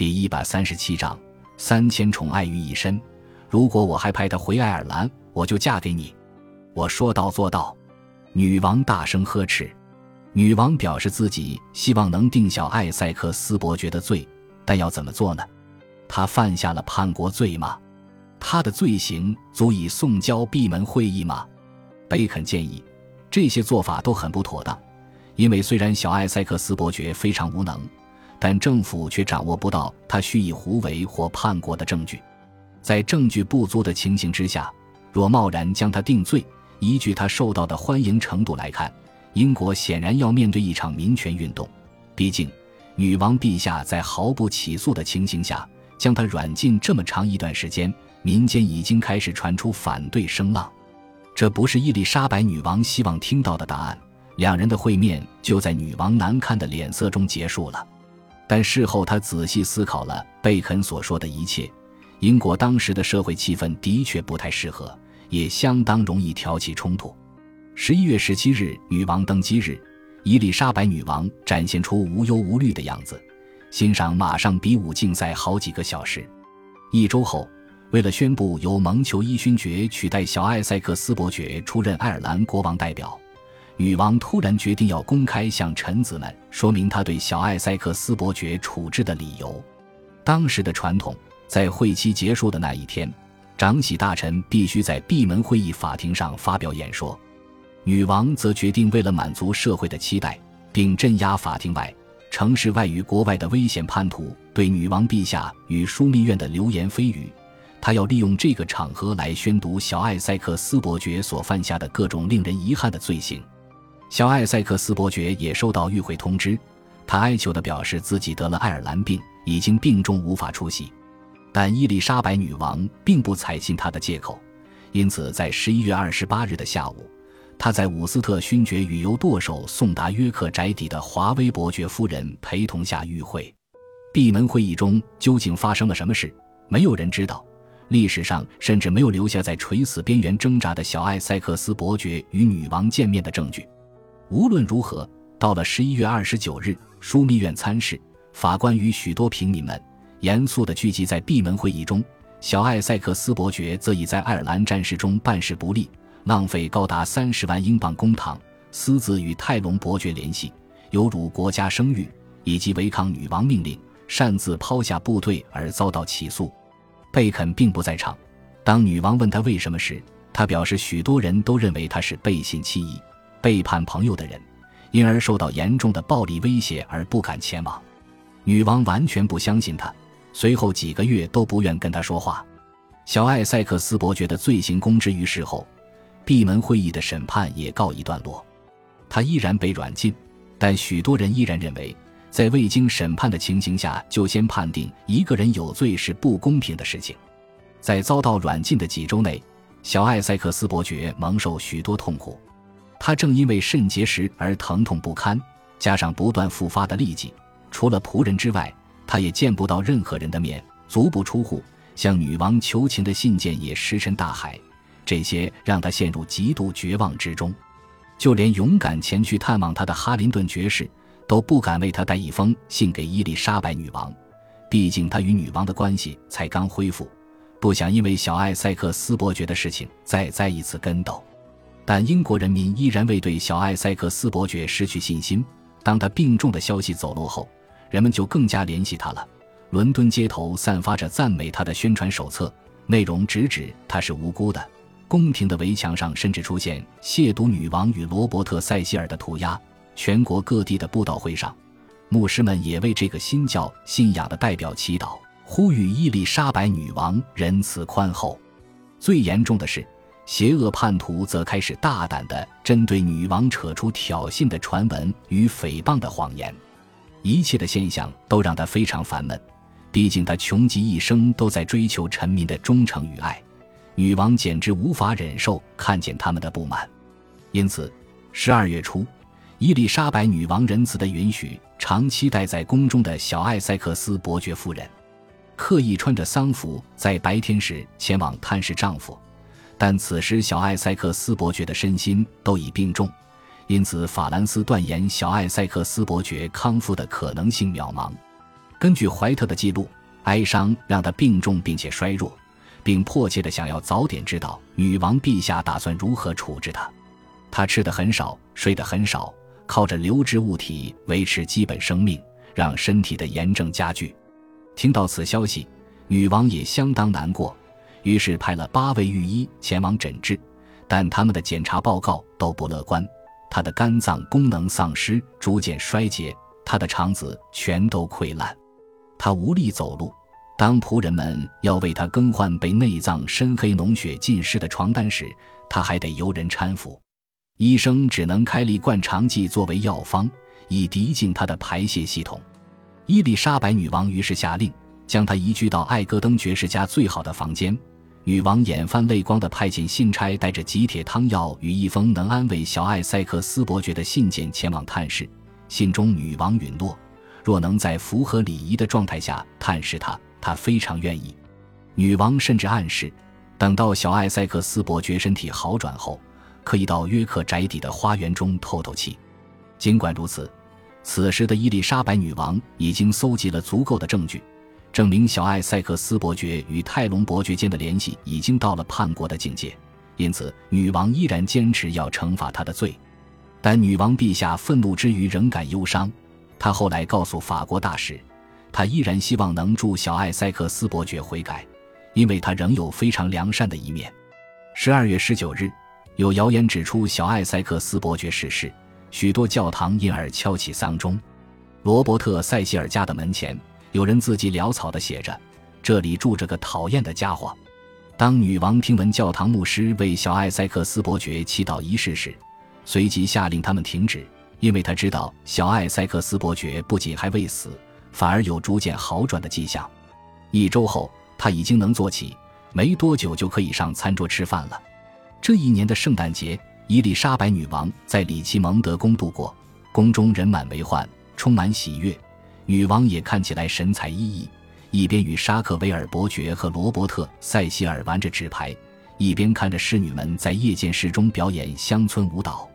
第一百三十七章，三千宠爱于一身。如果我还派他回爱尔兰，我就嫁给你。我说到做到。女王大声呵斥。女王表示自己希望能定小艾塞克斯伯爵的罪，但要怎么做呢？他犯下了叛国罪吗？他的罪行足以送交闭门会议吗？贝肯建议，这些做法都很不妥当，因为虽然小艾塞克斯伯爵非常无能，但政府却掌握不到他蓄意胡为或叛国的证据。在证据不足的情形之下，若贸然将他定罪，依据他受到的欢迎程度来看，英国显然要面对一场民权运动。毕竟，女王陛下在毫不起诉的情形下将他软禁这么长一段时间，民间已经开始传出反对声浪。这不是伊丽莎白女王希望听到的答案。两人的会面就在女王难看的脸色中结束了。但事后，他仔细思考了贝肯所说的一切。英国当时的社会气氛的确不太适合，也相当容易挑起冲突。十一月十七日，女王登基日，伊丽莎白女王展现出无忧无虑的样子，欣赏马上比武竞赛好几个小时。一周后，为了宣布由蒙求伊勋爵取代小艾塞克斯伯爵出任爱尔兰国王代表，女王突然决定要公开向臣子们说明她对小艾塞克斯伯爵处置的理由。当时的传统。在会期结束的那一天，长喜大臣必须在闭门会议法庭上发表演说。女王则决定，为了满足社会的期待，并镇压法庭外、城市外与国外的危险叛徒对女王陛下与枢密院的流言蜚语，她要利用这个场合来宣读小艾塞克斯伯爵所犯下的各种令人遗憾的罪行。小艾塞克斯伯爵也收到与会通知，他哀求地表示自己得了爱尔兰病，已经病重无法出席。但伊丽莎白女王并不采信他的借口，因此在十一月二十八日的下午，他在伍斯特勋爵与由舵手送达约克宅邸的华威伯爵夫人陪同下与会。闭门会议中究竟发生了什么事，没有人知道。历史上甚至没有留下在垂死边缘挣扎的小艾塞克斯伯爵与女王见面的证据。无论如何，到了十一月二十九日，枢密院参事、法官与许多平民们。严肃地聚集在闭门会议中，小艾塞克斯伯爵则已在爱尔兰战事中办事不力，浪费高达三十万英镑公帑，私自与泰隆伯爵联系，有辱国家声誉，以及违抗女王命令，擅自抛下部队而遭到起诉。贝肯并不在场。当女王问他为什么时，他表示许多人都认为他是背信弃义、背叛朋友的人，因而受到严重的暴力威胁而不敢前往。女王完全不相信他。随后几个月都不愿跟他说话。小艾塞克斯伯爵的罪行公之于世后，闭门会议的审判也告一段落。他依然被软禁，但许多人依然认为，在未经审判的情形下就先判定一个人有罪是不公平的事情。在遭到软禁的几周内，小艾塞克斯伯爵蒙受许多痛苦。他正因为肾结石而疼痛不堪，加上不断复发的痢疾，除了仆人之外。他也见不到任何人的面，足不出户，向女王求情的信件也石沉大海，这些让他陷入极度绝望之中。就连勇敢前去探望他的哈林顿爵士都不敢为他带一封信给伊丽莎白女王，毕竟他与女王的关系才刚恢复，不想因为小艾塞克斯伯爵的事情再栽一次跟斗。但英国人民依然未对小艾塞克斯伯爵失去信心。当他病重的消息走漏后。人们就更加怜惜他了。伦敦街头散发着赞美他的宣传手册，内容直指他是无辜的。宫廷的围墙上甚至出现亵渎女王与罗伯特·塞西尔的涂鸦。全国各地的布道会上，牧师们也为这个新教信仰的代表祈祷，呼吁伊丽莎白女王仁慈宽厚。最严重的是，邪恶叛徒则开始大胆地针对女王扯出挑衅的传闻与诽谤的谎言。一切的现象都让他非常烦闷，毕竟他穷极一生都在追求臣民的忠诚与爱，女王简直无法忍受看见他们的不满。因此，十二月初，伊丽莎白女王仁慈的允许长期待在宫中的小艾塞克斯伯爵夫人，刻意穿着丧服在白天时前往探视丈夫，但此时小艾塞克斯伯爵的身心都已病重。因此，法兰斯断言小艾塞克斯伯爵康复的可能性渺茫。根据怀特的记录，哀伤让他病重并且衰弱，并迫切地想要早点知道女王陛下打算如何处置他。他吃得很少，睡得很少，靠着流质物体维持基本生命，让身体的炎症加剧。听到此消息，女王也相当难过，于是派了八位御医前往诊治，但他们的检查报告都不乐观。他的肝脏功能丧失，逐渐衰竭，他的肠子全都溃烂，他无力走路。当仆人们要为他更换被内脏深黑脓血浸湿的床单时，他还得由人搀扶。医生只能开立灌肠剂作为药方，以涤净他的排泄系统。伊丽莎白女王于是下令，将他移居到艾戈登爵士家最好的房间。女王眼泛泪光地派遣信差，带着几铁汤药与一封能安慰小艾塞克斯伯爵的信件前往探视。信中，女王允诺，若能在符合礼仪的状态下探视他，她非常愿意。女王甚至暗示，等到小艾塞克斯伯爵身体好转后，可以到约克宅邸的花园中透透气。尽管如此，此时的伊丽莎白女王已经搜集了足够的证据。证明小艾塞克斯伯爵与泰隆伯爵间的联系已经到了叛国的境界，因此女王依然坚持要惩罚他的罪。但女王陛下愤怒之余仍感忧伤，她后来告诉法国大使，她依然希望能助小艾塞克斯伯爵悔改，因为他仍有非常良善的一面。十二月十九日，有谣言指出小艾塞克斯伯爵逝世，许多教堂因而敲起丧钟。罗伯特·塞西尔家的门前。有人字迹潦草地写着：“这里住着个讨厌的家伙。”当女王听闻教堂牧师为小艾塞克斯伯爵祈祷仪式时，随即下令他们停止，因为他知道小艾塞克斯伯爵不仅还未死，反而有逐渐好转的迹象。一周后，他已经能坐起，没多久就可以上餐桌吃饭了。这一年的圣诞节，伊丽莎白女王在里奇蒙德宫度过，宫中人满为患，充满喜悦。女王也看起来神采奕奕，一边与沙克维尔伯爵和罗伯特·塞西尔玩着纸牌，一边看着侍女们在夜间室中表演乡村舞蹈，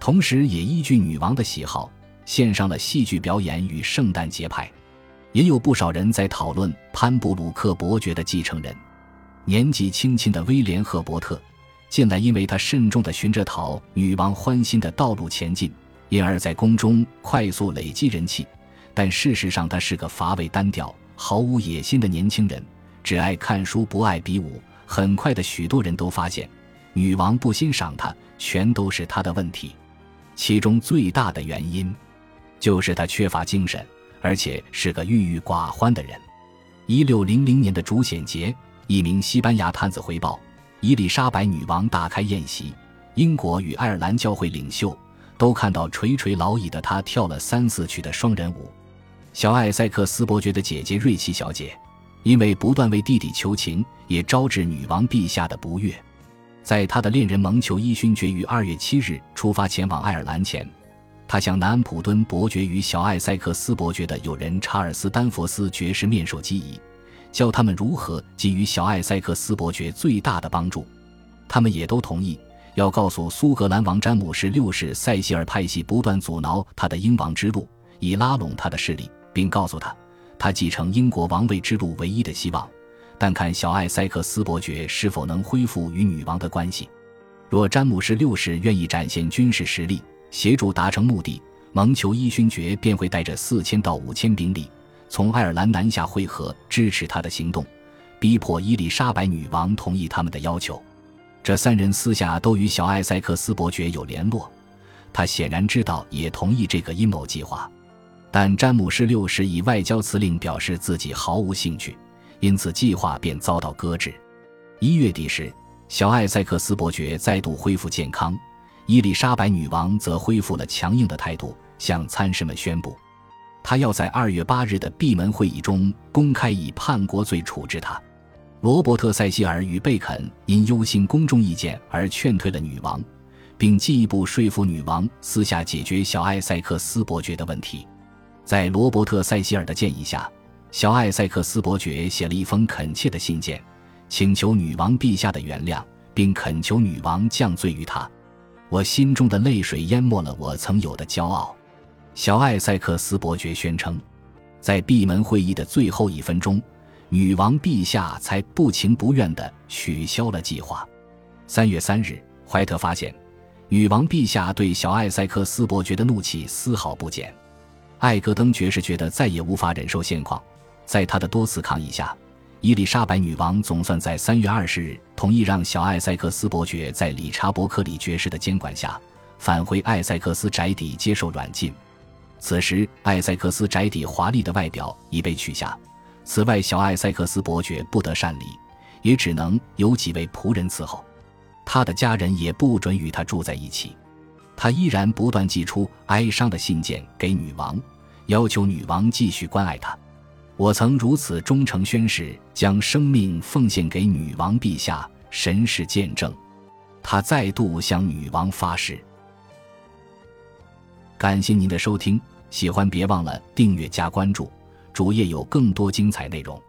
同时也依据女王的喜好献上了戏剧表演与圣诞节派。也有不少人在讨论潘布鲁克伯爵的继承人，年纪轻轻的威廉·赫伯特，近来因为他慎重地循着讨女王欢心的道路前进，因而在宫中快速累积人气。但事实上，他是个乏味单调、毫无野心的年轻人，只爱看书，不爱比武。很快的，许多人都发现，女王不欣赏他，全都是他的问题。其中最大的原因，就是他缺乏精神，而且是个郁郁寡欢的人。一六零零年的主显节，一名西班牙探子回报，伊丽莎白女王大开宴席，英国与爱尔兰教会领袖都看到垂垂老矣的他跳了三四曲的双人舞。小艾塞克斯伯爵的姐姐瑞奇小姐，因为不断为弟弟求情，也招致女王陛下的不悦。在他的恋人蒙求伊勋爵于二月七日出发前往爱尔兰前，他向南安普敦伯爵与小艾塞克斯伯爵的友人查尔斯丹佛斯爵士面授机宜，教他们如何给予小艾塞克斯伯爵最大的帮助。他们也都同意要告诉苏格兰王詹姆士六世塞西尔派系不断阻挠他的英王之路，以拉拢他的势力。并告诉他，他继承英国王位之路唯一的希望，但看小艾塞克斯伯爵是否能恢复与女王的关系。若詹姆士六世愿意展现军事实力，协助达成目的，蒙求伊勋爵便会带着四千到五千兵力从爱尔兰南下会合，支持他的行动，逼迫伊丽莎白女王同意他们的要求。这三人私下都与小艾塞克斯伯爵有联络，他显然知道，也同意这个阴谋计划。但詹姆士六世以外交辞令表示自己毫无兴趣，因此计划便遭到搁置。一月底时，小艾塞克斯伯爵再度恢复健康，伊丽莎白女王则恢复了强硬的态度，向参事们宣布，她要在二月八日的闭门会议中公开以叛国罪处置他。罗伯特·塞西尔与贝肯因忧心公众意见而劝退了女王，并进一步说服女王私下解决小艾塞克斯伯爵的问题。在罗伯特·塞西尔的建议下，小艾塞克斯伯爵写了一封恳切的信件，请求女王陛下的原谅，并恳求女王降罪于他。我心中的泪水淹没了我曾有的骄傲，小艾塞克斯伯爵宣称。在闭门会议的最后一分钟，女王陛下才不情不愿地取消了计划。三月三日，怀特发现，女王陛下对小艾塞克斯伯爵的怒气丝毫不减。艾格登爵士觉得再也无法忍受现况，在他的多次抗议下，伊丽莎白女王总算在三月二十日同意让小艾塞克斯伯爵在理查伯克里爵士的监管下返回艾塞克斯宅邸接受软禁。此时，艾塞克斯宅邸华丽的外表已被取下，此外，小艾塞克斯伯爵不得擅离，也只能由几位仆人伺候。他的家人也不准与他住在一起，他依然不断寄出哀伤的信件给女王，要求女王继续关爱他。我曾如此忠诚宣誓，将生命奉献给女王陛下，神是见证。他再度向女王发誓。感谢您的收听，喜欢别忘了订阅加关注，主页有更多精彩内容。